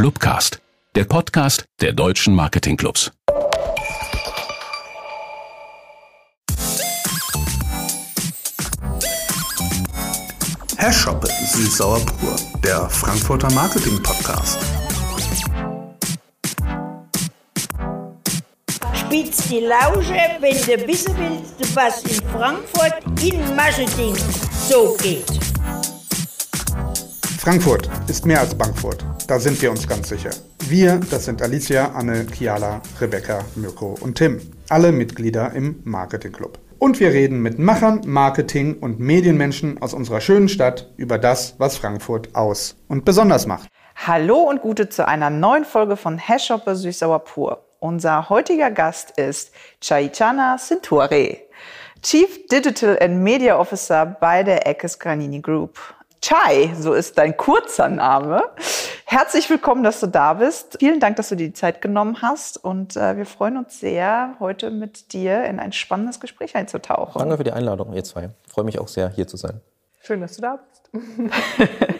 Clubcast, der Podcast der deutschen Marketingclubs. Herr Schoppe, Süß-Sauer Pur, der Frankfurter Marketing Podcast. Spitz die Lausche, wenn du wissen willst, was in Frankfurt in Marketing so geht. Frankfurt ist mehr als Bankfurt. Da sind wir uns ganz sicher. Wir, das sind Alicia, Anne, Kiala, Rebecca, Mirko und Tim. Alle Mitglieder im Marketing Club. Und wir reden mit Machern, Marketing und Medienmenschen aus unserer schönen Stadt über das, was Frankfurt aus und besonders macht. Hallo und Gute zu einer neuen Folge von Hashshopper Süßsauer Pur. Unser heutiger Gast ist Chaichana Cintore, Chief Digital and Media Officer bei der Eckes Granini Group. Chai, so ist dein kurzer Name. Herzlich willkommen, dass du da bist. Vielen Dank, dass du dir die Zeit genommen hast. Und äh, wir freuen uns sehr, heute mit dir in ein spannendes Gespräch einzutauchen. Danke für die Einladung, ihr zwei. Ich freue mich auch sehr, hier zu sein. Schön, dass du da bist.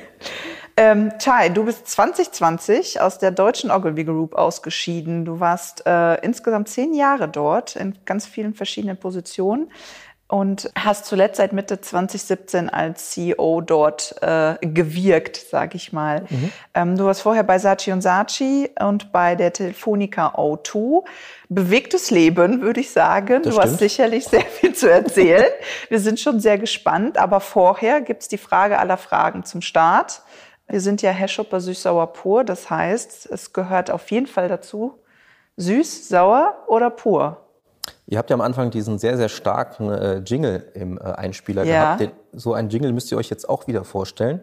ähm, Chai, du bist 2020 aus der deutschen Ogilvy Group ausgeschieden. Du warst äh, insgesamt zehn Jahre dort in ganz vielen verschiedenen Positionen und hast zuletzt seit Mitte 2017 als CEO dort äh, gewirkt, sag ich mal. Mhm. Ähm, du warst vorher bei Saatchi und Saatchi und bei der Telefonica O2. Bewegtes Leben, würde ich sagen. Das du stimmt. hast sicherlich sehr viel zu erzählen. Wir sind schon sehr gespannt, aber vorher gibt's die Frage aller Fragen zum Start. Wir sind ja Hashopper süß-sauer pur, das heißt, es gehört auf jeden Fall dazu, süß, sauer oder pur. Ihr habt ja am Anfang diesen sehr, sehr starken äh, Jingle im äh, Einspieler ja. gehabt. Den, so einen Jingle müsst ihr euch jetzt auch wieder vorstellen.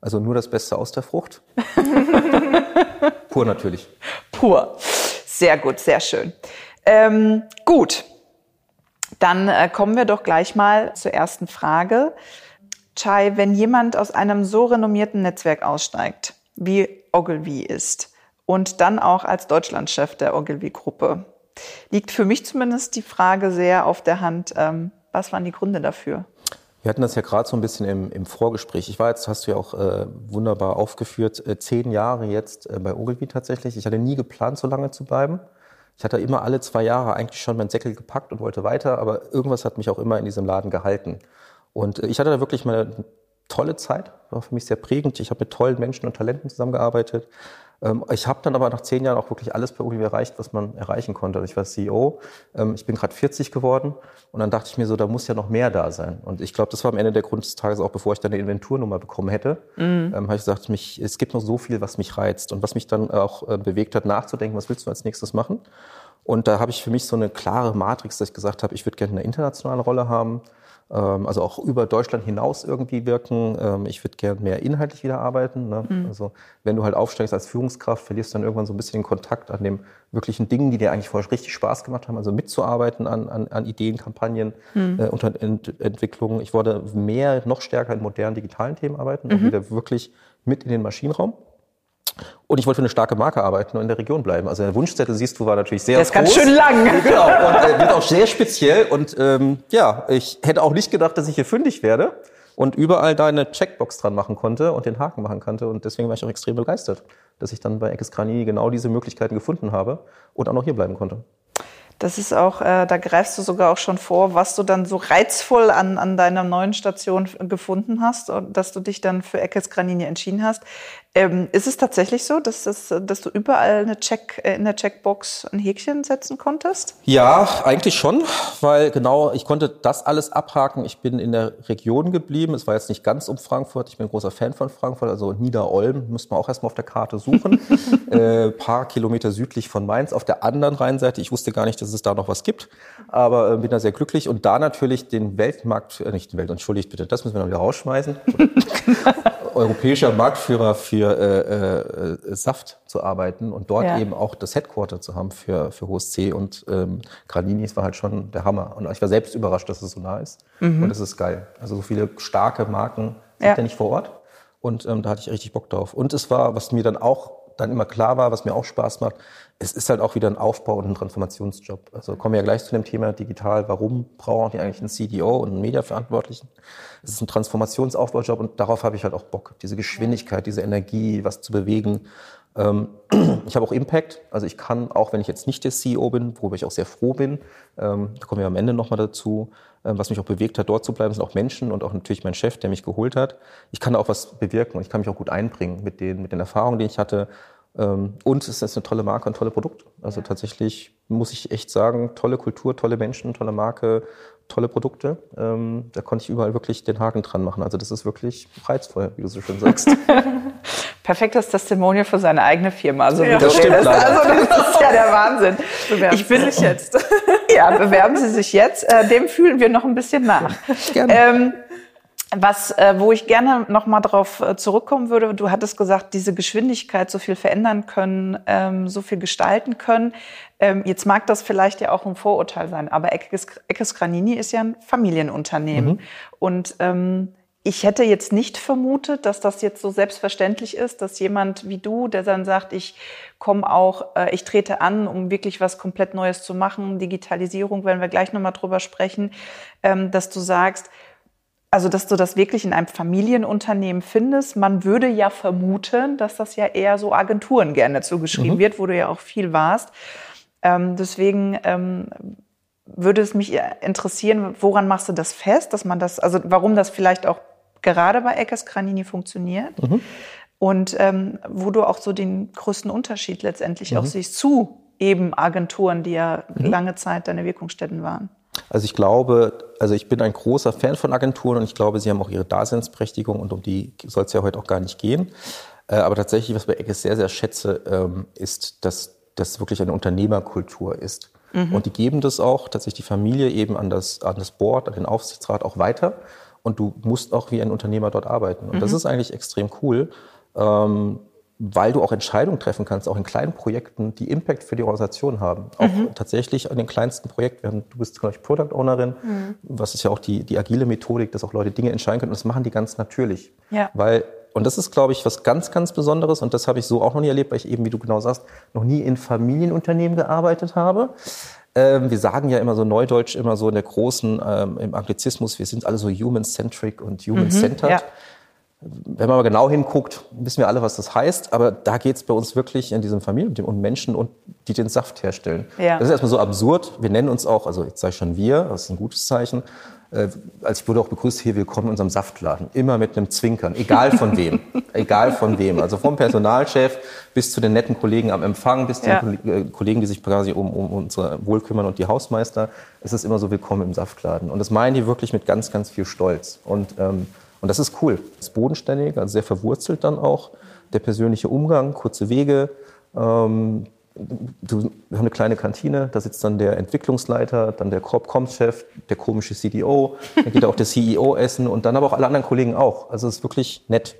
Also nur das Beste aus der Frucht. Pur natürlich. Pur. Sehr gut, sehr schön. Ähm, gut, dann äh, kommen wir doch gleich mal zur ersten Frage. Chai, wenn jemand aus einem so renommierten Netzwerk aussteigt, wie Ogilvy ist, und dann auch als Deutschlandchef der Ogilvy-Gruppe, liegt für mich zumindest die Frage sehr auf der Hand, ähm, was waren die Gründe dafür? Wir hatten das ja gerade so ein bisschen im, im, Vorgespräch. Ich war jetzt, hast du ja auch äh, wunderbar aufgeführt, äh, zehn Jahre jetzt äh, bei Ogilvy tatsächlich. Ich hatte nie geplant, so lange zu bleiben. Ich hatte immer alle zwei Jahre eigentlich schon meinen Säckel gepackt und wollte weiter, aber irgendwas hat mich auch immer in diesem Laden gehalten. Und äh, ich hatte da wirklich mal eine tolle Zeit, war für mich sehr prägend. Ich habe mit tollen Menschen und Talenten zusammengearbeitet, ich habe dann aber nach zehn Jahren auch wirklich alles bei Ogilvy erreicht, was man erreichen konnte. Also ich war CEO, ähm, ich bin gerade 40 geworden und dann dachte ich mir so, da muss ja noch mehr da sein. Und ich glaube, das war am Ende der Grund des Tages auch, bevor ich dann eine Inventurnummer bekommen hätte, mhm. ähm, habe ich gesagt, mich, es gibt noch so viel, was mich reizt und was mich dann auch äh, bewegt hat, nachzudenken, was willst du als nächstes machen? Und da habe ich für mich so eine klare Matrix, dass ich gesagt habe, ich würde gerne eine internationale Rolle haben. Ähm, also auch über Deutschland hinaus irgendwie wirken. Ähm, ich würde gerne mehr inhaltlich wieder arbeiten. Ne? Mhm. Also wenn du halt aufsteigst als Führungskraft, verlierst du dann irgendwann so ein bisschen den Kontakt an den wirklichen Dingen, die dir eigentlich vorher richtig Spaß gemacht haben. Also mitzuarbeiten an, an, an Ideen, Kampagnen mhm. äh, und Ent Entwicklungen. Ich wollte mehr, noch stärker in modernen digitalen Themen arbeiten, mhm. auch wieder wirklich mit in den Maschinenraum. Und ich wollte für eine starke Marke arbeiten und in der Region bleiben. Also der Wunschzettel, siehst du, war natürlich sehr groß. Der ist ganz schön lang. Genau, und äh, wird auch sehr speziell. Und ähm, ja, ich hätte auch nicht gedacht, dass ich hier fündig werde und überall da eine Checkbox dran machen konnte und den Haken machen konnte. Und deswegen war ich auch extrem begeistert, dass ich dann bei Eckes Granini genau diese Möglichkeiten gefunden habe und auch noch hier bleiben konnte. Das ist auch, äh, da greifst du sogar auch schon vor, was du dann so reizvoll an, an deiner neuen Station gefunden hast und dass du dich dann für Eckes Granini entschieden hast. Ähm, ist es tatsächlich so, dass, das, dass du überall eine Check, äh, in der Checkbox ein Häkchen setzen konntest? Ja, eigentlich schon, weil genau, ich konnte das alles abhaken. Ich bin in der Region geblieben. Es war jetzt nicht ganz um Frankfurt. Ich bin ein großer Fan von Frankfurt, also Niederolm müsste man auch erstmal auf der Karte suchen. äh, paar Kilometer südlich von Mainz auf der anderen Rheinseite. Ich wusste gar nicht, dass es da noch was gibt, aber äh, bin da sehr glücklich. Und da natürlich den Weltmarkt, äh, nicht den Welt, entschuldigt bitte, das müssen wir noch wieder rausschmeißen. Europäischer Marktführer für äh, äh, Saft zu arbeiten und dort ja. eben auch das Headquarter zu haben für, für HSC und ähm, Graninis war halt schon der Hammer. Und ich war selbst überrascht, dass es so nah ist. Mhm. Und es ist geil. Also so viele starke Marken sind ja, ja nicht vor Ort. Und ähm, da hatte ich richtig Bock drauf. Und es war, was mir dann auch dann immer klar war, was mir auch Spaß macht, es ist halt auch wieder ein Aufbau und ein Transformationsjob. Also kommen wir ja gleich zu dem Thema digital. Warum brauchen die eigentlich einen CDO und einen Mediaverantwortlichen? Es ist ein Transformationsaufbaujob und darauf habe ich halt auch Bock. Diese Geschwindigkeit, diese Energie, was zu bewegen. Ähm, ich habe auch Impact, also ich kann, auch wenn ich jetzt nicht der CEO bin, worüber ich auch sehr froh bin, ähm, da kommen wir am Ende nochmal dazu, ähm, was mich auch bewegt hat, dort zu bleiben, sind auch Menschen und auch natürlich mein Chef, der mich geholt hat. Ich kann auch was bewirken und ich kann mich auch gut einbringen mit den, mit den Erfahrungen, die ich hatte. Und es ist eine tolle Marke und tolle Produkte. Also ja. tatsächlich muss ich echt sagen, tolle Kultur, tolle Menschen, tolle Marke, tolle Produkte. Ähm, da konnte ich überall wirklich den Haken dran machen. Also das ist wirklich reizvoll, wie du so schön sagst. Perfektes Testimonial für seine eigene Firma. Also, ja, das stimmt also das ist ja der Wahnsinn. Bewerben ich bin sich jetzt. ja, bewerben Sie sich jetzt. Äh, dem fühlen wir noch ein bisschen nach. Gerne. Ähm, was, äh, wo ich gerne noch mal darauf äh, zurückkommen würde, du hattest gesagt, diese Geschwindigkeit so viel verändern können, ähm, so viel gestalten können. Ähm, jetzt mag das vielleicht ja auch ein Vorurteil sein, aber Eckes, Eckes Granini ist ja ein Familienunternehmen. Mhm. Und ähm, ich hätte jetzt nicht vermutet, dass das jetzt so selbstverständlich ist, dass jemand wie du, der dann sagt, ich komme auch, äh, ich trete an, um wirklich was komplett Neues zu machen, Digitalisierung, werden wir gleich nochmal drüber sprechen, ähm, dass du sagst, also, dass du das wirklich in einem Familienunternehmen findest. Man würde ja vermuten, dass das ja eher so Agenturen gerne zugeschrieben mhm. wird, wo du ja auch viel warst. Ähm, deswegen ähm, würde es mich interessieren, woran machst du das fest, dass man das, also warum das vielleicht auch gerade bei Eckers Granini funktioniert mhm. und ähm, wo du auch so den größten Unterschied letztendlich mhm. auch siehst zu eben Agenturen, die ja mhm. lange Zeit deine Wirkungsstätten waren. Also ich glaube, also ich bin ein großer Fan von Agenturen und ich glaube, sie haben auch ihre Daseinsberechtigung und um die soll es ja heute auch gar nicht gehen. Äh, aber tatsächlich, was bei Eckes sehr, sehr schätze, ähm, ist, dass das wirklich eine Unternehmerkultur ist. Mhm. Und die geben das auch tatsächlich die Familie eben an das, an das Board, an den Aufsichtsrat auch weiter. Und du musst auch wie ein Unternehmer dort arbeiten. Und mhm. das ist eigentlich extrem cool. Ähm, weil du auch Entscheidungen treffen kannst, auch in kleinen Projekten, die Impact für die Organisation haben. Auch mhm. tatsächlich an den kleinsten Projekten. Du bist, glaube ich, Product Ownerin, mhm. was ist ja auch die, die agile Methodik, dass auch Leute Dinge entscheiden können. Und das machen die ganz natürlich. Ja. Weil, und das ist, glaube ich, was ganz, ganz Besonderes. Und das habe ich so auch noch nie erlebt, weil ich eben, wie du genau sagst, noch nie in Familienunternehmen gearbeitet habe. Ähm, wir sagen ja immer so neudeutsch, immer so in der großen, ähm, im Anglizismus, wir sind alle so human-centric und human-centered. Mhm, ja wenn man mal genau hinguckt, wissen wir alle, was das heißt. Aber da geht es bei uns wirklich in diesem Familien um Menschen, und die den Saft herstellen. Ja. Das ist erstmal so absurd. Wir nennen uns auch, also jetzt sage ich schon wir, das ist ein gutes Zeichen. Äh, als ich wurde auch begrüßt, hier willkommen in unserem Saftladen. Immer mit einem Zwinkern, egal von wem. egal von wem. Also vom Personalchef bis zu den netten Kollegen am Empfang, bis zu ja. den äh, Kollegen, die sich quasi um, um unsere Wohl kümmern und die Hausmeister. Es ist immer so willkommen im Saftladen. Und das meinen die wirklich mit ganz, ganz viel Stolz. Und ähm, und das ist cool. Das ist bodenständig, also sehr verwurzelt dann auch. Der persönliche Umgang, kurze Wege. Ähm, du, wir haben eine kleine Kantine, da sitzt dann der Entwicklungsleiter, dann der Corp-Com-Chef, der komische CDO, dann geht auch der CEO essen und dann aber auch alle anderen Kollegen auch. Also es ist wirklich nett.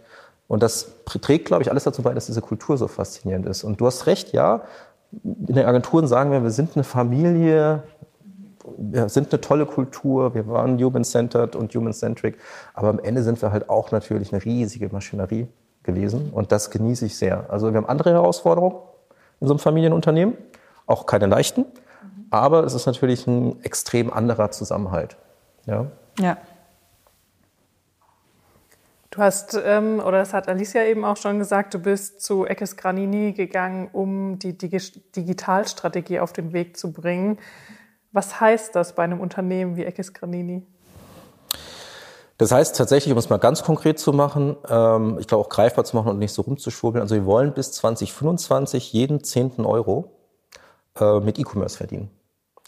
Und das trägt, glaube ich, alles dazu bei, dass diese Kultur so faszinierend ist. Und du hast recht, ja, in den Agenturen sagen wir, wir sind eine Familie, wir sind eine tolle Kultur, wir waren human-centered und human-centric, aber am Ende sind wir halt auch natürlich eine riesige Maschinerie gewesen und das genieße ich sehr. Also wir haben andere Herausforderungen in so einem Familienunternehmen, auch keine leichten, aber es ist natürlich ein extrem anderer Zusammenhalt. Ja. ja. Du hast, ähm, oder das hat Alicia eben auch schon gesagt, du bist zu Eckes Granini gegangen, um die Digitalstrategie auf den Weg zu bringen. Was heißt das bei einem Unternehmen wie Eckes Granini? Das heißt tatsächlich, um es mal ganz konkret zu machen, ähm, ich glaube auch greifbar zu machen und nicht so rumzuschwurbeln, also wir wollen bis 2025 jeden zehnten Euro äh, mit E-Commerce verdienen.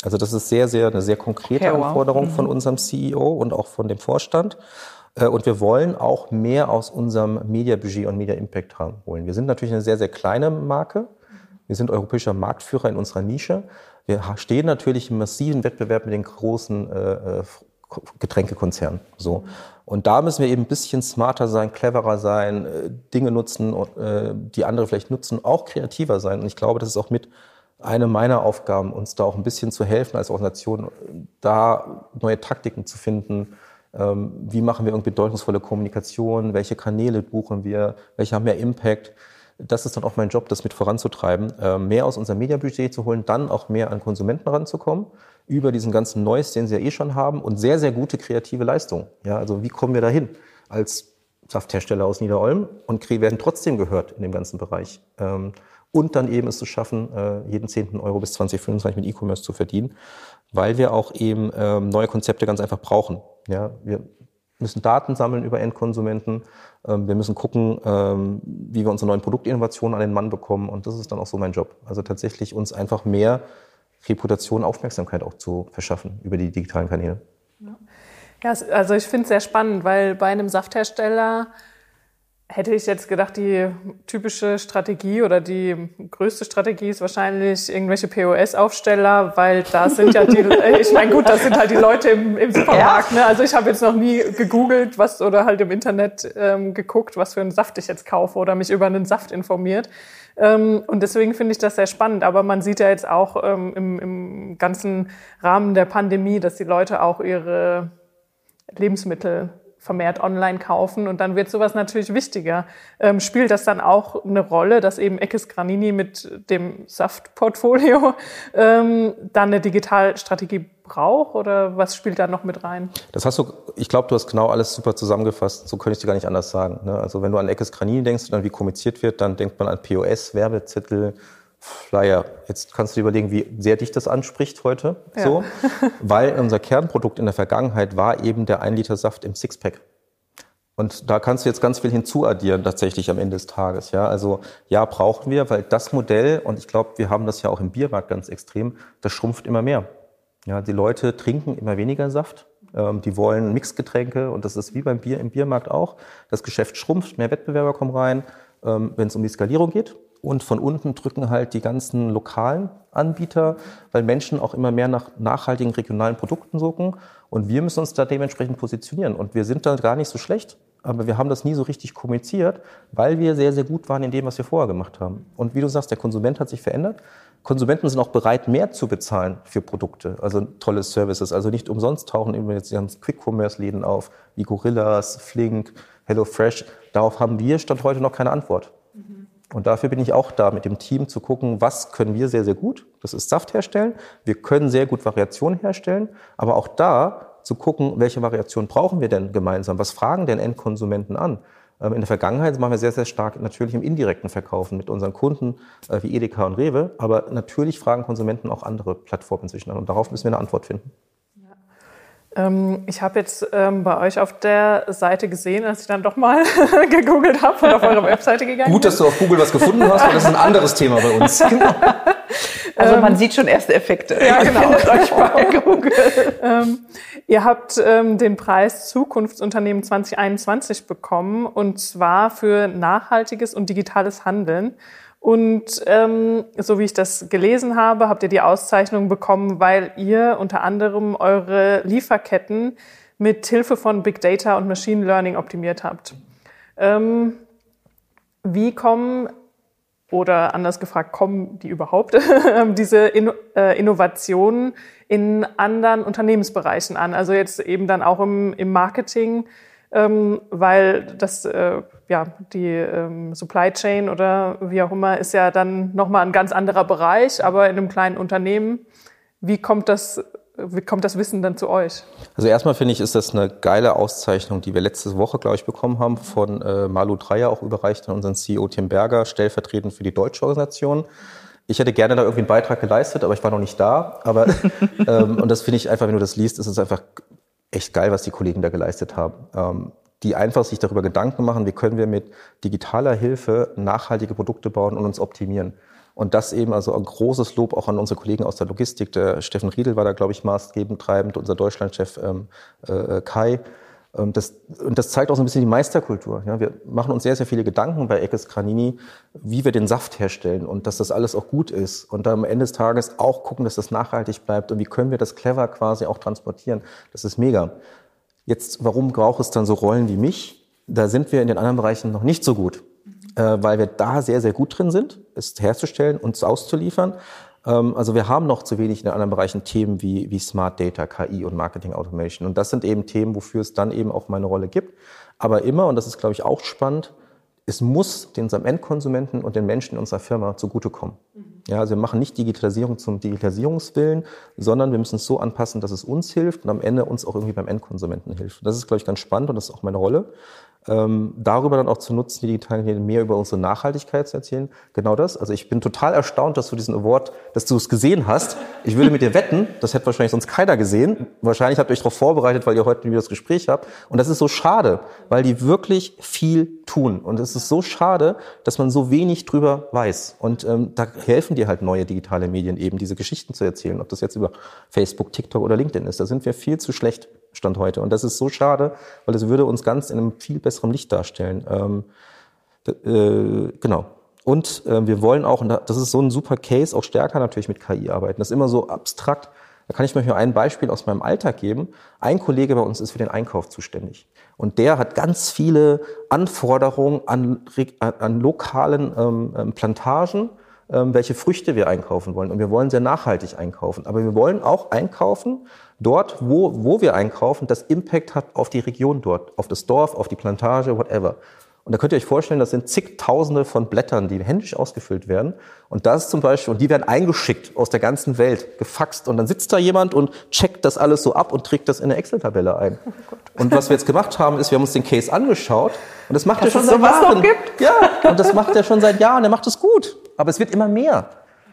Also das ist sehr, sehr eine sehr konkrete okay, wow. Anforderung mhm. von unserem CEO und auch von dem Vorstand. Äh, und wir wollen auch mehr aus unserem Media-Budget und Media-Impact haben wollen. Wir sind natürlich eine sehr, sehr kleine Marke. Wir sind europäischer Marktführer in unserer Nische. Wir stehen natürlich im massiven Wettbewerb mit den großen äh, äh Getränkekonzernen. So. Und da müssen wir eben ein bisschen smarter sein, cleverer sein, äh, Dinge nutzen, äh, die andere vielleicht nutzen, auch kreativer sein. Und ich glaube, das ist auch mit eine meiner Aufgaben, uns da auch ein bisschen zu helfen als Organisation, da neue Taktiken zu finden. Ähm, wie machen wir irgendwie bedeutungsvolle Kommunikation? Welche Kanäle buchen wir? Welche haben mehr Impact? Das ist dann auch mein Job, das mit voranzutreiben, äh, mehr aus unserem Mediabudget zu holen, dann auch mehr an Konsumenten ranzukommen, über diesen ganzen Noise, den sie ja eh schon haben, und sehr, sehr gute kreative Leistungen. Ja, also wie kommen wir dahin? Als Safthersteller aus Niederolm und werden trotzdem gehört in dem ganzen Bereich. Ähm, und dann eben es zu schaffen, äh, jeden zehnten Euro bis 2025 mit E-Commerce zu verdienen, weil wir auch eben ähm, neue Konzepte ganz einfach brauchen. Ja, wir müssen Daten sammeln über Endkonsumenten. Ähm, wir müssen gucken, wie wir unsere neuen Produktinnovationen an den Mann bekommen. Und das ist dann auch so mein Job. Also tatsächlich uns einfach mehr Reputation, Aufmerksamkeit auch zu verschaffen über die digitalen Kanäle. Ja, also ich finde es sehr spannend, weil bei einem Safthersteller hätte ich jetzt gedacht, die typische Strategie oder die größte Strategie ist wahrscheinlich irgendwelche POS-Aufsteller, weil da sind ja die, ich meine gut, das sind halt die Leute im, im Supermarkt. Ne? Also ich habe jetzt noch nie gegoogelt, was oder halt im Internet ähm, geguckt, was für einen Saft ich jetzt kaufe oder mich über einen Saft informiert. Ähm, und deswegen finde ich das sehr spannend. Aber man sieht ja jetzt auch ähm, im, im ganzen Rahmen der Pandemie, dass die Leute auch ihre Lebensmittel vermehrt online kaufen und dann wird sowas natürlich wichtiger. Ähm, spielt das dann auch eine Rolle, dass eben Eckes Granini mit dem Saftportfolio ähm, dann eine Digitalstrategie braucht oder was spielt da noch mit rein? Das hast du, ich glaube, du hast genau alles super zusammengefasst. So könnte ich dir gar nicht anders sagen. Ne? Also wenn du an Eckes Granini denkst und dann wie kommuniziert wird, dann denkt man an POS, Werbezettel, Flyer. Jetzt kannst du dir überlegen, wie sehr dich das anspricht heute. Ja. So, weil unser Kernprodukt in der Vergangenheit war eben der 1 Liter Saft im Sixpack. Und da kannst du jetzt ganz viel hinzuaddieren tatsächlich am Ende des Tages. Ja, also ja, brauchen wir, weil das Modell und ich glaube, wir haben das ja auch im Biermarkt ganz extrem. Das schrumpft immer mehr. Ja, die Leute trinken immer weniger Saft. Ähm, die wollen Mixgetränke und das ist wie beim Bier im Biermarkt auch. Das Geschäft schrumpft, mehr Wettbewerber kommen rein, ähm, wenn es um die Skalierung geht. Und von unten drücken halt die ganzen lokalen Anbieter, weil Menschen auch immer mehr nach nachhaltigen regionalen Produkten suchen. Und wir müssen uns da dementsprechend positionieren. Und wir sind da gar nicht so schlecht, aber wir haben das nie so richtig kommuniziert, weil wir sehr, sehr gut waren in dem, was wir vorher gemacht haben. Und wie du sagst, der Konsument hat sich verändert. Konsumenten sind auch bereit, mehr zu bezahlen für Produkte, also tolle Services. Also nicht umsonst tauchen immer jetzt die Quick-Commerce-Läden auf, wie Gorillas, Flink, HelloFresh. Darauf haben wir Stand heute noch keine Antwort. Und dafür bin ich auch da, mit dem Team zu gucken, was können wir sehr, sehr gut. Das ist Saft herstellen. Wir können sehr gut Variationen herstellen. Aber auch da zu gucken, welche Variation brauchen wir denn gemeinsam? Was fragen denn Endkonsumenten an? Ähm, in der Vergangenheit machen wir sehr, sehr stark natürlich im indirekten Verkaufen mit unseren Kunden äh, wie Edeka und Rewe. Aber natürlich fragen Konsumenten auch andere Plattformen inzwischen an. Und darauf müssen wir eine Antwort finden. Ähm, ich habe jetzt ähm, bei euch auf der Seite gesehen, als ich dann doch mal gegoogelt habe und auf eure Webseite gegangen Gut, dass du auf Google was gefunden hast, weil das ist ein anderes Thema bei uns. Genau. Also man ähm, sieht schon erste Effekte. Ja, genau. euch bei Google. ähm, ihr habt ähm, den Preis Zukunftsunternehmen 2021 bekommen und zwar für nachhaltiges und digitales Handeln. Und ähm, so wie ich das gelesen habe, habt ihr die Auszeichnung bekommen, weil ihr unter anderem eure Lieferketten mit Hilfe von Big Data und Machine Learning optimiert habt. Ähm, wie kommen oder anders gefragt, kommen die überhaupt diese Inno äh, Innovationen in anderen Unternehmensbereichen an? Also jetzt eben dann auch im, im Marketing ähm, weil das, äh, ja, die ähm, Supply Chain oder wie auch immer ist ja dann nochmal ein ganz anderer Bereich, aber in einem kleinen Unternehmen. Wie kommt das, wie kommt das Wissen dann zu euch? Also erstmal finde ich, ist das eine geile Auszeichnung, die wir letzte Woche, glaube ich, bekommen haben von äh, Malu Dreier, auch überreicht an unseren CEO Tim Berger, stellvertretend für die deutsche Organisation. Ich hätte gerne da irgendwie einen Beitrag geleistet, aber ich war noch nicht da. Aber ähm, und das finde ich einfach, wenn du das liest, ist es einfach echt geil, was die Kollegen da geleistet haben. Ähm, die einfach sich darüber Gedanken machen, wie können wir mit digitaler Hilfe nachhaltige Produkte bauen und uns optimieren. Und das eben also ein großes Lob auch an unsere Kollegen aus der Logistik. Der Steffen Riedel war da, glaube ich, maßgebend treibend, unser Deutschlandchef ähm, äh, Kai. Ähm, das, und das zeigt auch so ein bisschen die Meisterkultur. Ja, wir machen uns sehr, sehr viele Gedanken bei Eckes Granini, wie wir den Saft herstellen und dass das alles auch gut ist. Und dann am Ende des Tages auch gucken, dass das nachhaltig bleibt und wie können wir das clever quasi auch transportieren. Das ist mega. Jetzt, warum braucht es dann so Rollen wie mich? Da sind wir in den anderen Bereichen noch nicht so gut, äh, weil wir da sehr, sehr gut drin sind, es herzustellen und es auszuliefern. Ähm, also wir haben noch zu wenig in anderen Bereichen Themen wie, wie Smart Data, KI und Marketing Automation. Und das sind eben Themen, wofür es dann eben auch meine Rolle gibt. Aber immer, und das ist, glaube ich, auch spannend, es muss den Endkonsumenten und den Menschen in unserer Firma zugutekommen. Ja, also wir machen nicht Digitalisierung zum Digitalisierungswillen, sondern wir müssen es so anpassen, dass es uns hilft und am Ende uns auch irgendwie beim Endkonsumenten hilft. Das ist, glaube ich, ganz spannend und das ist auch meine Rolle. Ähm, darüber dann auch zu nutzen, die digitalen Medien mehr über unsere Nachhaltigkeit zu erzählen. Genau das. Also ich bin total erstaunt, dass du diesen Award, dass du es gesehen hast. Ich würde mit dir wetten, das hätte wahrscheinlich sonst keiner gesehen. Wahrscheinlich habt ihr euch darauf vorbereitet, weil ihr heute wieder das Gespräch habt. Und das ist so schade, weil die wirklich viel tun. Und es ist so schade, dass man so wenig drüber weiß. Und ähm, da helfen dir halt neue digitale Medien eben, diese Geschichten zu erzählen. Ob das jetzt über Facebook, TikTok oder LinkedIn ist. Da sind wir viel zu schlecht. Stand heute. Und das ist so schade, weil es würde uns ganz in einem viel besseren Licht darstellen. Ähm, äh, genau. Und äh, wir wollen auch, und das ist so ein super Case, auch stärker natürlich mit KI arbeiten. Das ist immer so abstrakt. Da kann ich mir ein Beispiel aus meinem Alltag geben. Ein Kollege bei uns ist für den Einkauf zuständig. Und der hat ganz viele Anforderungen an, an, lokalen ähm, ähm Plantagen, welche Früchte wir einkaufen wollen. Und wir wollen sehr nachhaltig einkaufen. Aber wir wollen auch einkaufen, dort, wo, wo wir einkaufen, das Impact hat auf die Region dort, auf das Dorf, auf die Plantage, whatever. Und da könnt ihr euch vorstellen, das sind zigtausende von Blättern, die händisch ausgefüllt werden. Und das zum Beispiel, und die werden eingeschickt aus der ganzen Welt, gefaxt. Und dann sitzt da jemand und checkt das alles so ab und trägt das in eine Excel-Tabelle ein. Oh und was wir jetzt gemacht haben, ist, wir haben uns den Case angeschaut. Und das macht er schon seit Jahren. Ja, und das macht er schon seit Jahren. Er macht es gut. Aber es wird immer mehr.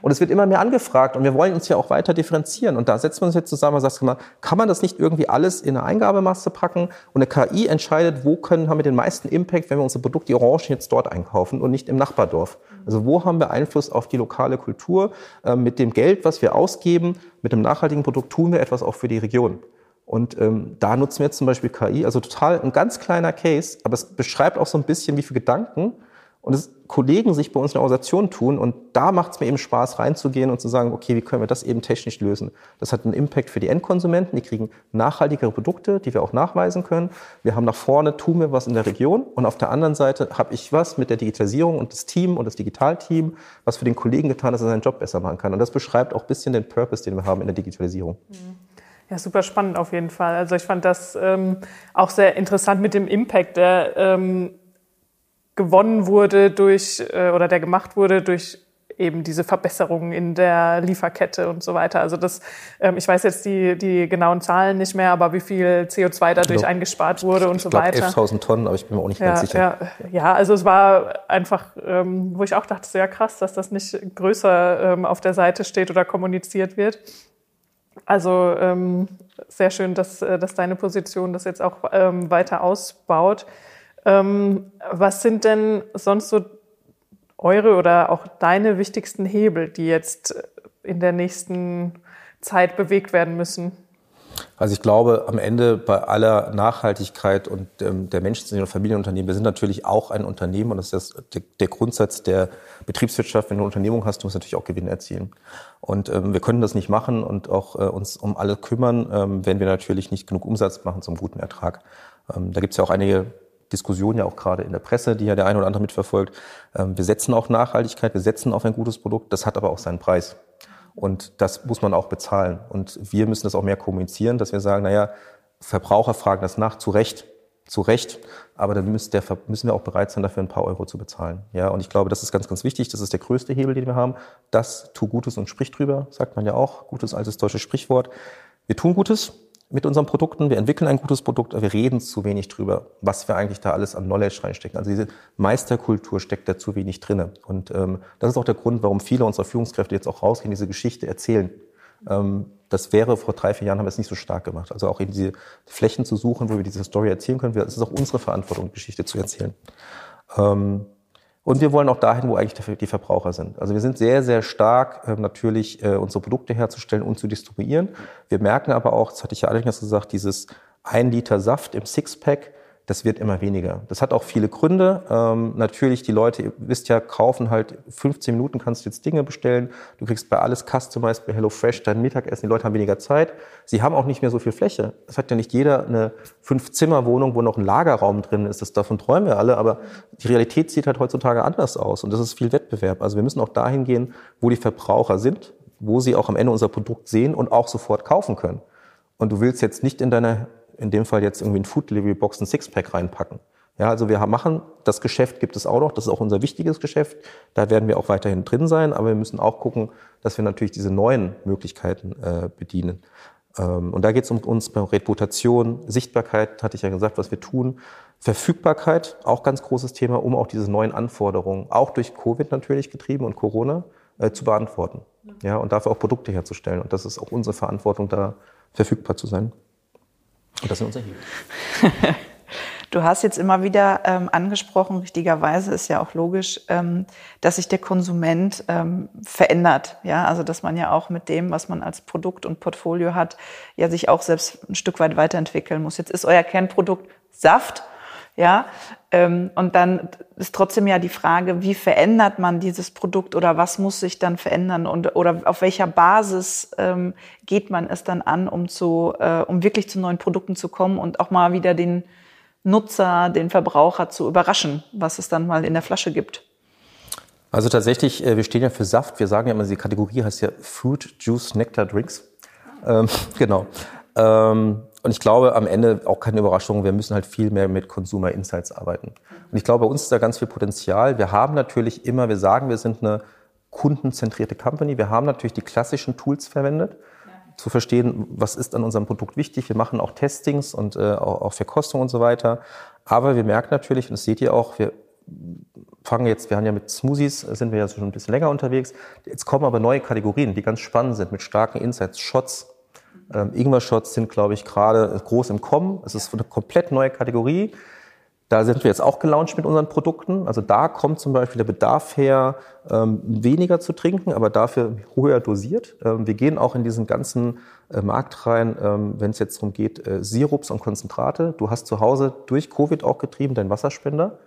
Und es wird immer mehr angefragt und wir wollen uns ja auch weiter differenzieren. Und da setzt man sich jetzt zusammen und mal, kann man das nicht irgendwie alles in eine Eingabemasse packen und eine KI entscheidet, wo können, haben wir den meisten Impact, wenn wir unser Produkt, die Orangen jetzt dort einkaufen und nicht im Nachbardorf. Also wo haben wir Einfluss auf die lokale Kultur? Ähm, mit dem Geld, was wir ausgeben, mit dem nachhaltigen Produkt tun wir etwas auch für die Region. Und ähm, da nutzen wir jetzt zum Beispiel KI, also total ein ganz kleiner Case, aber es beschreibt auch so ein bisschen, wie viele Gedanken und es Kollegen sich bei uns in der Organisation tun. Und da macht es mir eben Spaß, reinzugehen und zu sagen, okay, wie können wir das eben technisch lösen? Das hat einen Impact für die Endkonsumenten. Die kriegen nachhaltigere Produkte, die wir auch nachweisen können. Wir haben nach vorne, tun wir was in der Region. Und auf der anderen Seite habe ich was mit der Digitalisierung und das Team und das Digitalteam, was für den Kollegen getan, dass er seinen Job besser machen kann. Und das beschreibt auch ein bisschen den Purpose, den wir haben in der Digitalisierung. Ja, super spannend auf jeden Fall. Also ich fand das ähm, auch sehr interessant mit dem Impact, der ähm, gewonnen wurde durch äh, oder der gemacht wurde durch eben diese Verbesserungen in der Lieferkette und so weiter. Also das, ähm, ich weiß jetzt die, die genauen Zahlen nicht mehr, aber wie viel CO2 dadurch glaub, eingespart wurde und so glaub, weiter. 11.000 Tonnen, aber ich bin mir auch nicht ja, ganz sicher. Ja, ja, also es war einfach, ähm, wo ich auch dachte, sehr krass, dass das nicht größer ähm, auf der Seite steht oder kommuniziert wird. Also ähm, sehr schön, dass, äh, dass deine Position das jetzt auch ähm, weiter ausbaut. Ähm, was sind denn sonst so eure oder auch deine wichtigsten Hebel, die jetzt in der nächsten Zeit bewegt werden müssen? Also ich glaube, am Ende bei aller Nachhaltigkeit und ähm, der Menschen und Familienunternehmen, wir sind natürlich auch ein Unternehmen und das ist das, der, Grundsatz der Betriebswirtschaft. Wenn du eine Unternehmung hast, du musst natürlich auch Gewinn erzielen. Und ähm, wir können das nicht machen und auch äh, uns um alle kümmern, ähm, wenn wir natürlich nicht genug Umsatz machen zum guten Ertrag. Ähm, da gibt es ja auch einige Diskussion ja auch gerade in der Presse, die ja der eine oder andere mitverfolgt. Ähm, wir setzen auf Nachhaltigkeit, wir setzen auf ein gutes Produkt, das hat aber auch seinen Preis. Und das muss man auch bezahlen. Und wir müssen das auch mehr kommunizieren, dass wir sagen, naja, Verbraucher fragen das nach, zu Recht, zu Recht, aber dann müssen, wir auch bereit sein, dafür ein paar Euro zu bezahlen. Ja, und ich glaube, das ist ganz, ganz wichtig. Das ist der größte Hebel, den wir haben. Das tu Gutes und sprich drüber, sagt man ja auch. Gutes altes deutsches Sprichwort. Wir tun Gutes, mit unseren Produkten, wir entwickeln ein gutes Produkt, aber wir reden zu wenig drüber, was wir eigentlich da alles an Knowledge reinstecken. Also diese Meisterkultur steckt da zu wenig drinne. Und ähm, das ist auch der Grund, warum viele unserer Führungskräfte jetzt auch rausgehen, diese Geschichte erzählen. Ähm, das wäre vor drei, vier Jahren haben wir es nicht so stark gemacht. Also auch in diese Flächen zu suchen, wo wir diese Story erzählen können. Es ist auch unsere Verantwortung, Geschichte zu erzählen. Ähm, und wir wollen auch dahin, wo eigentlich die Verbraucher sind. Also wir sind sehr, sehr stark äh, natürlich äh, unsere Produkte herzustellen und zu distribuieren. Wir merken aber auch, das hatte ich ja allerdings gesagt, dieses ein Liter Saft im Sixpack, das wird immer weniger. Das hat auch viele Gründe. Ähm, natürlich, die Leute, ihr wisst ja, kaufen halt 15 Minuten, kannst du jetzt Dinge bestellen. Du kriegst bei alles customized bei HelloFresh dein Mittagessen. Die Leute haben weniger Zeit. Sie haben auch nicht mehr so viel Fläche. Es hat ja nicht jeder eine Fünf-Zimmer-Wohnung, wo noch ein Lagerraum drin ist. Das, davon träumen wir alle. Aber die Realität sieht halt heutzutage anders aus. Und das ist viel Wettbewerb. Also wir müssen auch dahin gehen, wo die Verbraucher sind, wo sie auch am Ende unser Produkt sehen und auch sofort kaufen können. Und du willst jetzt nicht in deiner in dem Fall jetzt irgendwie ein Food Delivery Box ein Sixpack reinpacken. Ja, also wir machen, das Geschäft gibt es auch noch, das ist auch unser wichtiges Geschäft, da werden wir auch weiterhin drin sein, aber wir müssen auch gucken, dass wir natürlich diese neuen Möglichkeiten äh, bedienen. Ähm, und da geht es um uns bei Reputation, Sichtbarkeit, hatte ich ja gesagt, was wir tun. Verfügbarkeit, auch ganz großes Thema, um auch diese neuen Anforderungen, auch durch Covid natürlich getrieben und Corona, äh, zu beantworten. Ja, und dafür auch Produkte herzustellen. Und das ist auch unsere Verantwortung, da verfügbar zu sein. Und das sind unsere Hebel. Du hast jetzt immer wieder ähm, angesprochen, richtigerweise ist ja auch logisch, ähm, dass sich der Konsument ähm, verändert. Ja, also dass man ja auch mit dem, was man als Produkt und Portfolio hat, ja sich auch selbst ein Stück weit weiterentwickeln muss. Jetzt ist euer Kernprodukt Saft. Ja, und dann ist trotzdem ja die Frage, wie verändert man dieses Produkt oder was muss sich dann verändern und oder auf welcher Basis ähm, geht man es dann an, um zu, äh, um wirklich zu neuen Produkten zu kommen und auch mal wieder den Nutzer, den Verbraucher zu überraschen, was es dann mal in der Flasche gibt. Also tatsächlich, äh, wir stehen ja für Saft. Wir sagen ja immer, die Kategorie heißt ja Fruit, Juice, Nectar, Drinks. Ähm, genau. Ähm, und ich glaube, am Ende auch keine Überraschung, wir müssen halt viel mehr mit Consumer Insights arbeiten. Und ich glaube, bei uns ist da ganz viel Potenzial. Wir haben natürlich immer, wir sagen, wir sind eine kundenzentrierte Company. Wir haben natürlich die klassischen Tools verwendet zu verstehen, was ist an unserem Produkt wichtig. Wir machen auch Testings und äh, auch, auch Verkostung und so weiter. Aber wir merken natürlich, und das seht ihr auch, wir fangen jetzt, wir haben ja mit Smoothies, sind wir ja schon ein bisschen länger unterwegs. Jetzt kommen aber neue Kategorien, die ganz spannend sind, mit starken Insights. Shots, ähm, Ingwer-Shots sind, glaube ich, gerade groß im Kommen. Es ist eine komplett neue Kategorie. Da sind wir jetzt auch gelauncht mit unseren Produkten. Also da kommt zum Beispiel der Bedarf her, ähm, weniger zu trinken, aber dafür höher dosiert. Ähm, wir gehen auch in diesen ganzen äh, Markt rein, ähm, wenn es jetzt darum geht, äh, Sirups und Konzentrate. Du hast zu Hause durch Covid auch getrieben deinen Wasserspender,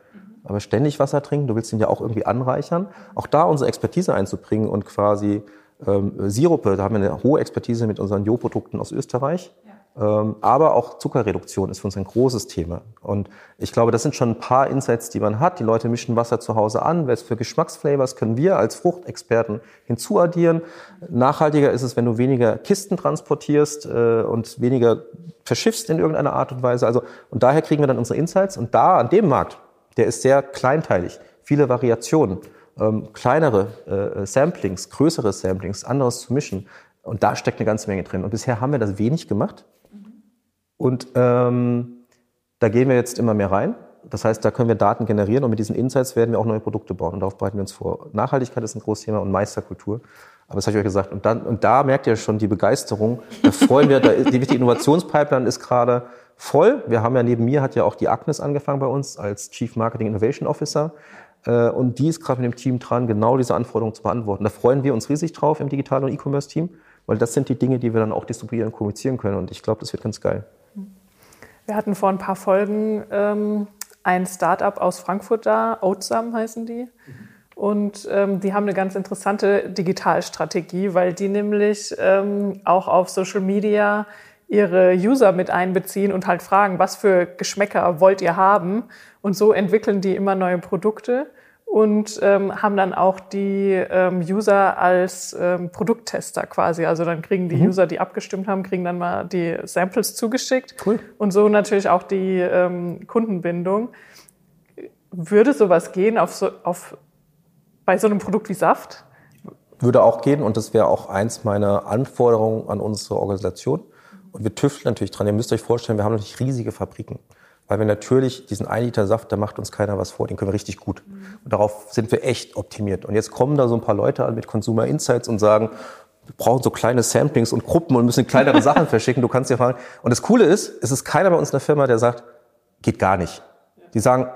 aber ständig Wasser trinken, du willst ihn ja auch irgendwie anreichern. Auch da unsere Expertise einzubringen und quasi ähm, Sirupe, da haben wir eine hohe Expertise mit unseren Jo-Produkten aus Österreich. Ja ähm, aber auch Zuckerreduktion ist für uns ein großes Thema. Und ich glaube, das sind schon ein paar Insights, die man hat. Die Leute mischen Wasser zu Hause an. Was für Geschmacksflavors können wir als Fruchtexperten hinzuaddieren? Nachhaltiger ist es, wenn du weniger Kisten transportierst äh, und weniger verschiffst in irgendeiner Art und Weise. Also, und daher kriegen wir dann unsere Insights. Und da, an dem Markt, der ist sehr kleinteilig, viele Variationen, ähm, kleinere äh, Samplings, größere Samplings, anderes zu mischen. Und da steckt eine ganze Menge drin. Und bisher haben wir das wenig gemacht. Und ähm, da gehen wir jetzt immer mehr rein. Das heißt, da können wir Daten generieren und mit diesen Insights werden wir auch neue Produkte bauen. Und darauf bereiten wir uns vor. Nachhaltigkeit ist ein großes Thema und Meisterkultur. Aber das habe ich euch gesagt. Und, dann, und da merkt ihr schon die Begeisterung. Da freuen wir, da, die, die Innovationspipeline ist gerade voll. Wir haben ja neben mir hat ja auch die Agnes angefangen bei uns als Chief Marketing Innovation Officer. Äh, und die ist gerade mit dem Team dran, genau diese Anforderungen zu beantworten. Da freuen wir uns riesig drauf im Digital- und E-Commerce-Team, weil das sind die Dinge, die wir dann auch distribuieren und kommunizieren können. Und ich glaube, das wird ganz geil. Wir hatten vor ein paar Folgen ähm, ein Startup aus Frankfurt da, Oatsam heißen die. Und ähm, die haben eine ganz interessante Digitalstrategie, weil die nämlich ähm, auch auf Social Media ihre User mit einbeziehen und halt fragen, was für Geschmäcker wollt ihr haben? Und so entwickeln die immer neue Produkte und ähm, haben dann auch die ähm, User als ähm, Produkttester quasi. Also dann kriegen die mhm. User, die abgestimmt haben, kriegen dann mal die Samples zugeschickt. Cool. Und so natürlich auch die ähm, Kundenbindung. Würde sowas gehen auf so, auf, bei so einem Produkt wie Saft? Würde auch gehen und das wäre auch eins meiner Anforderungen an unsere Organisation. Und wir tüfteln natürlich dran. Ihr müsst euch vorstellen, wir haben natürlich riesige Fabriken. Weil wir natürlich diesen 1 Liter Saft, da macht uns keiner was vor, den können wir richtig gut. Und darauf sind wir echt optimiert. Und jetzt kommen da so ein paar Leute an mit Consumer Insights und sagen, wir brauchen so kleine Samplings und Gruppen und müssen kleinere Sachen verschicken. Du kannst dir fragen. Und das Coole ist, es ist keiner bei uns in der Firma, der sagt, geht gar nicht. Die sagen,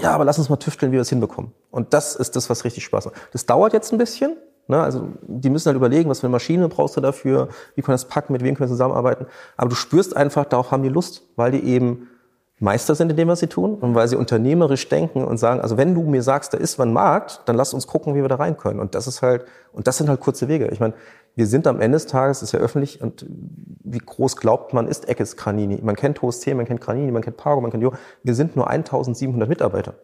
ja, aber lass uns mal tüfteln, wie wir es hinbekommen. Und das ist das, was richtig Spaß macht. Das dauert jetzt ein bisschen. Ne? Also die müssen halt überlegen, was für eine Maschine brauchst du dafür, wie können wir das packen, mit wem können wir zusammenarbeiten. Aber du spürst einfach, darauf haben die Lust, weil die eben Meister sind in dem, was sie tun und weil sie unternehmerisch denken und sagen, also wenn du mir sagst, da ist ein Markt, dann lass uns gucken, wie wir da rein können. Und das ist halt, und das sind halt kurze Wege. Ich meine, wir sind am Ende des Tages, ist ja öffentlich, und wie groß glaubt man, ist Eckes Granini? Man kennt HOST, man kennt Granini, man kennt Pago, man kennt Jo. Wir sind nur 1700 Mitarbeiter.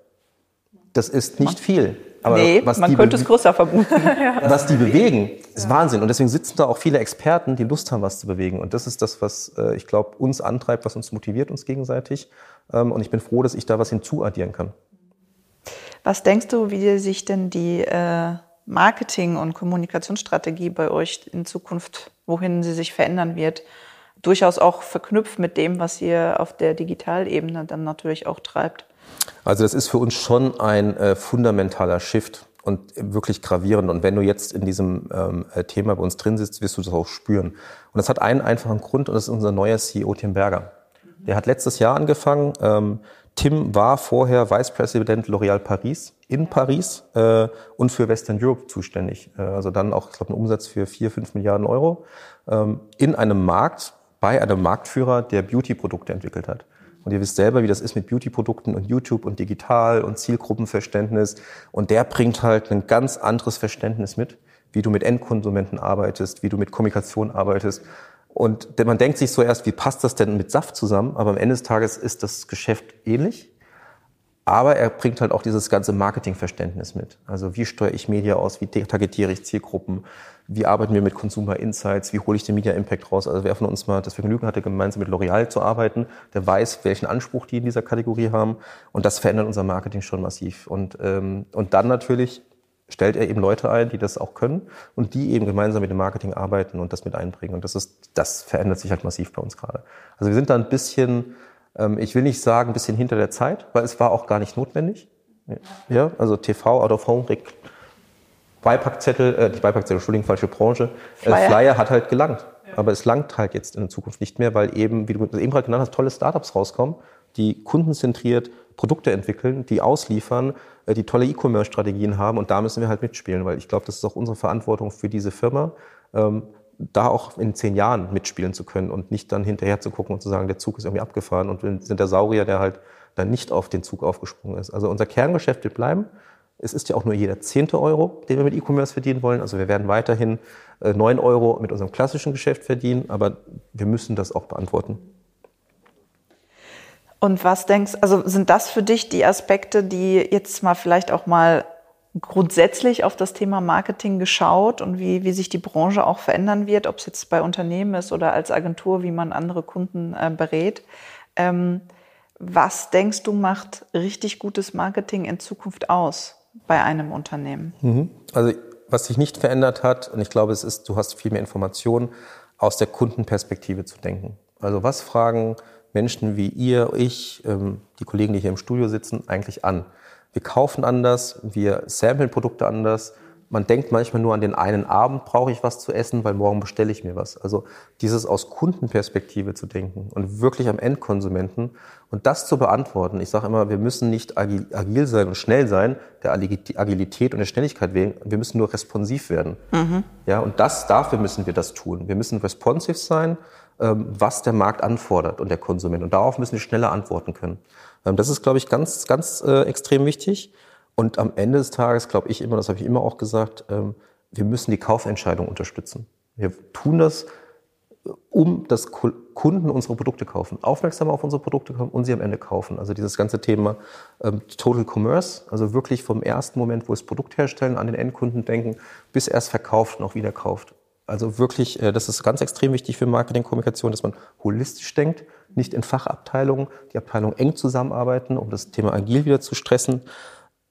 Das ist nicht viel. Aber nee, was man könnte es größer vermuten. was die bewegen, ist Wahnsinn. Und deswegen sitzen da auch viele Experten, die Lust haben, was zu bewegen. Und das ist das, was äh, ich glaube, uns antreibt, was uns motiviert, uns gegenseitig. Ähm, und ich bin froh, dass ich da was hinzuaddieren kann. Was denkst du, wie sich denn die, äh, Marketing- und Kommunikationsstrategie bei euch in Zukunft, wohin sie sich verändern wird, durchaus auch verknüpft mit dem, was ihr auf der Digitalebene dann natürlich auch treibt? Also das ist für uns schon ein äh, fundamentaler Shift und wirklich gravierend. Und wenn du jetzt in diesem ähm, äh, Thema bei uns drin sitzt, wirst du das auch spüren. Und das hat einen einfachen Grund und das ist unser neuer CEO Tim Berger. Der hat letztes Jahr angefangen. Ähm, Tim war vorher Vice President L'Oréal Paris in Paris äh, und für Western Europe zuständig. Äh, also dann auch, ich glaube, einen Umsatz für vier, fünf Milliarden Euro ähm, in einem Markt bei einem Marktführer, der Beauty-Produkte entwickelt hat. Und ihr wisst selber, wie das ist mit Beauty-Produkten und YouTube und digital und Zielgruppenverständnis. Und der bringt halt ein ganz anderes Verständnis mit, wie du mit Endkonsumenten arbeitest, wie du mit Kommunikation arbeitest. Und man denkt sich so erst, wie passt das denn mit Saft zusammen? Aber am Ende des Tages ist das Geschäft ähnlich. Aber er bringt halt auch dieses ganze Marketingverständnis mit. Also wie steuere ich Media aus, wie targetiere ich Zielgruppen, wie arbeiten wir mit Consumer Insights, wie hole ich den Media Impact raus. Also wer von uns mal das Vergnügen hatte, gemeinsam mit L'Oreal zu arbeiten, der weiß, welchen Anspruch die in dieser Kategorie haben. Und das verändert unser Marketing schon massiv. Und, ähm, und dann natürlich stellt er eben Leute ein, die das auch können und die eben gemeinsam mit dem Marketing arbeiten und das mit einbringen. Und das ist, das verändert sich halt massiv bei uns gerade. Also wir sind da ein bisschen, ich will nicht sagen, ein bisschen hinter der Zeit, weil es war auch gar nicht notwendig. Ja, also TV, Out of Home, Beipackzettel, äh, nicht Beipackzettel, Entschuldigung, falsche Branche. Äh, Flyer. Flyer hat halt gelangt. Aber es langt halt jetzt in der Zukunft nicht mehr, weil eben, wie du eben gerade genannt hast, tolle Startups rauskommen, die kundenzentriert Produkte entwickeln, die ausliefern, äh, die tolle E-Commerce-Strategien haben und da müssen wir halt mitspielen, weil ich glaube, das ist auch unsere Verantwortung für diese Firma, ähm, da auch in zehn Jahren mitspielen zu können und nicht dann hinterher zu gucken und zu sagen, der Zug ist irgendwie abgefahren und wir sind der Saurier, der halt dann nicht auf den Zug aufgesprungen ist. Also unser Kerngeschäft wird bleiben. Es ist ja auch nur jeder zehnte Euro, den wir mit E-Commerce verdienen wollen. Also wir werden weiterhin äh, neun Euro mit unserem klassischen Geschäft verdienen, aber wir müssen das auch beantworten. Und was denkst, also sind das für dich die Aspekte, die jetzt mal vielleicht auch mal grundsätzlich auf das Thema Marketing geschaut und wie, wie sich die Branche auch verändern wird, ob es jetzt bei Unternehmen ist oder als Agentur, wie man andere Kunden äh, berät. Ähm, was denkst du macht richtig gutes Marketing in Zukunft aus bei einem Unternehmen? Mhm. Also was sich nicht verändert hat, und ich glaube, es ist, du hast viel mehr Informationen, aus der Kundenperspektive zu denken. Also was fragen Menschen wie ihr, ich, ähm, die Kollegen, die hier im Studio sitzen, eigentlich an? Wir kaufen anders, wir samplen Produkte anders. Man denkt manchmal nur an den einen Abend brauche ich was zu essen, weil morgen bestelle ich mir was. Also dieses aus Kundenperspektive zu denken und wirklich am Endkonsumenten und das zu beantworten. Ich sage immer, wir müssen nicht agil sein und schnell sein, der Agilität und der Schnelligkeit wegen. Wir müssen nur responsiv werden. Mhm. Ja, und das, dafür müssen wir das tun. Wir müssen responsive sein ähm, was der Markt anfordert und der Konsument. Und darauf müssen wir schneller antworten können. Ähm, das ist, glaube ich, ganz, ganz äh, extrem wichtig. Und am Ende des Tages glaube ich immer, das habe ich immer auch gesagt, ähm, wir müssen die Kaufentscheidung unterstützen. Wir tun das, äh, um dass Kunden unsere Produkte kaufen, aufmerksam auf unsere Produkte kommen und sie am Ende kaufen. Also dieses ganze Thema ähm, Total Commerce, also wirklich vom ersten Moment, wo das Produkt herstellen, an den Endkunden denken, bis er es verkauft und auch wieder kauft. Also wirklich, äh, das ist ganz extrem wichtig für Marketingkommunikation, dass man holistisch denkt, nicht in Fachabteilungen, die Abteilungen eng zusammenarbeiten, um das Thema agil wieder zu stressen.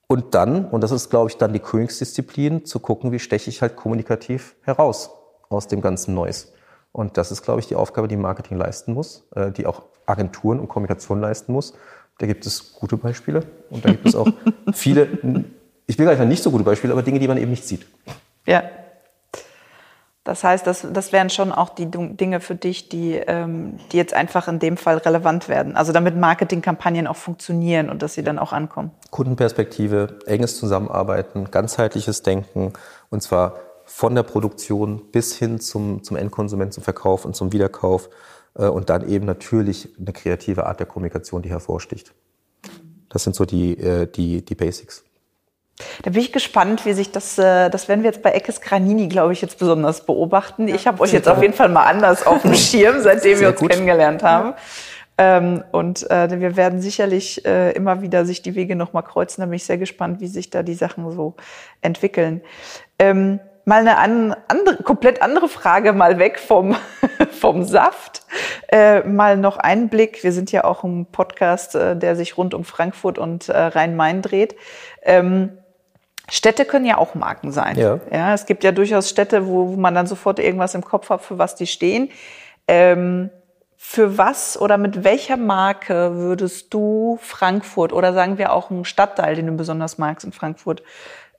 Und dann, und das ist, glaube ich, dann die Königsdisziplin, zu gucken, wie steche ich halt kommunikativ heraus aus dem ganzen Neues. Und das ist, glaube ich, die Aufgabe, die Marketing leisten muss, äh, die auch Agenturen und Kommunikation leisten muss. Da gibt es gute Beispiele und da gibt es auch viele, ich will gar nicht nicht so gute Beispiele, aber Dinge, die man eben nicht sieht. Ja, das heißt, das, das wären schon auch die Dinge für dich, die, ähm, die jetzt einfach in dem Fall relevant werden. Also damit Marketingkampagnen auch funktionieren und dass sie dann auch ankommen. Kundenperspektive, enges Zusammenarbeiten, ganzheitliches Denken und zwar von der Produktion bis hin zum, zum Endkonsument, zum Verkauf und zum Wiederkauf äh, und dann eben natürlich eine kreative Art der Kommunikation, die hervorsticht. Das sind so die, äh, die, die Basics. Da bin ich gespannt, wie sich das, äh, das werden wir jetzt bei Eckes Granini, glaube ich, jetzt besonders beobachten. Ich habe euch jetzt auf jeden Fall mal anders auf dem Schirm, seitdem wir uns gut. kennengelernt haben. Ähm, und äh, wir werden sicherlich äh, immer wieder sich die Wege nochmal kreuzen. Da bin ich sehr gespannt, wie sich da die Sachen so entwickeln. Ähm, mal eine an, andere, komplett andere Frage, mal weg vom, vom Saft. Äh, mal noch ein Blick. Wir sind ja auch ein Podcast, äh, der sich rund um Frankfurt und äh, Rhein-Main dreht. Ähm, Städte können ja auch Marken sein. Ja. ja es gibt ja durchaus Städte, wo, wo man dann sofort irgendwas im Kopf hat, für was die stehen. Ähm, für was oder mit welcher Marke würdest du Frankfurt oder sagen wir auch einen Stadtteil, den du besonders magst in Frankfurt,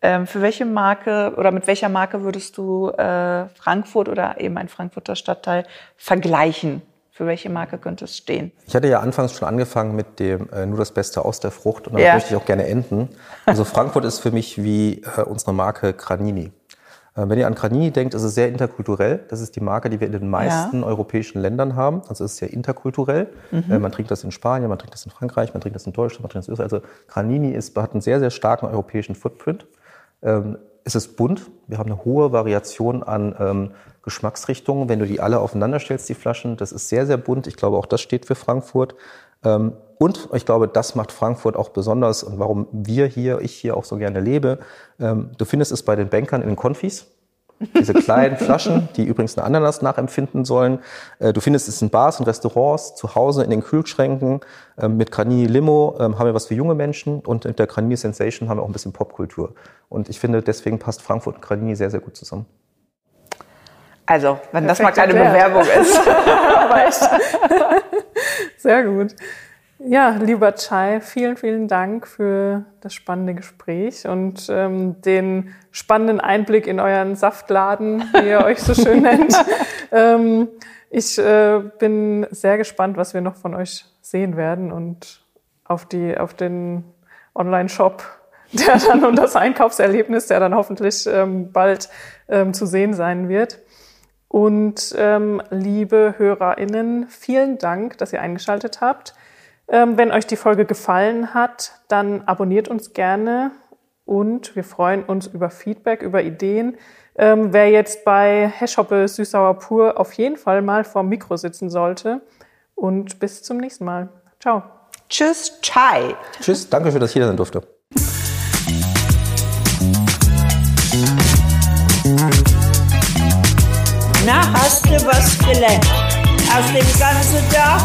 ähm, für welche Marke oder mit welcher Marke würdest du äh, Frankfurt oder eben ein Frankfurter Stadtteil vergleichen? Für welche Marke könnte es stehen? Ich hatte ja anfangs schon angefangen mit dem äh, nur das Beste aus der Frucht und da Ja. möchte ich auch gerne enden. Also Frankfurt ist für mich wie äh, unsere Marke Granini. Äh, wenn ihr an Granini denkt, ist es sehr interkulturell. Das ist die Marke, die wir in den meisten europäischen Ländern haben. Also es ist sehr interkulturell. Äh, man trinkt das in Spanien, man trinkt das in Frankreich, man trinkt das in Deutschland, man trinkt das in Österreich. Also Granini ist, hat einen sehr, sehr starken europäischen Footprint. Ähm, es ist bunt. Wir haben eine hohe Variation an ähm, Geschmacksrichtungen. Wenn du die alle aufeinander stellst, die Flaschen, das ist sehr, sehr bunt. Ich glaube, auch das steht für Frankfurt. Ähm, und ich glaube, das macht Frankfurt auch besonders und warum wir hier, ich hier auch so gerne lebe. Ähm, du findest es bei den Bankern in den Konfis. Diese kleinen Flaschen, die übrigens eine Ananas nachempfinden sollen. Äh, Du findest es in Bars und Restaurants, zu Hause in den Kühlschränken. Ähm, Mit Granini Limo haben wir was für junge Menschen und mit der Granini Sensation haben wir auch ein bisschen Popkultur. Und ich finde, deswegen passt Frankfurt und Granini sehr, sehr gut zusammen. Also, wenn das mal Perfekt keine erklärt. Bewerbung ist. Sehr gut. Ja, lieber Chai, vielen, vielen Dank für das spannende Gespräch und ähm, den spannenden Einblick in euren Saftladen, wie ihr euch so schön nennt. ähm, ich äh, bin sehr gespannt, was wir noch von euch sehen werden und auf, die, auf den Online-Shop, der dann und das Einkaufserlebnis, der dann hoffentlich ähm, bald ähm, zu sehen sein wird. Und ähm, liebe HörerInnen, vielen Dank, dass ihr eingeschaltet habt. Ähm, wenn euch die Folge gefallen hat, dann abonniert uns gerne und wir freuen uns über Feedback, über Ideen. Ähm, wer jetzt bei Heshoppe Süßsauer Pur auf jeden Fall mal vorm Mikro sitzen sollte. Und bis zum nächsten Mal. Ciao. Tschüss, Chai. Tschüss, danke schön, dass ich hier sein durfte. Na, hast du was gelernt? Aus dem ganzen Tag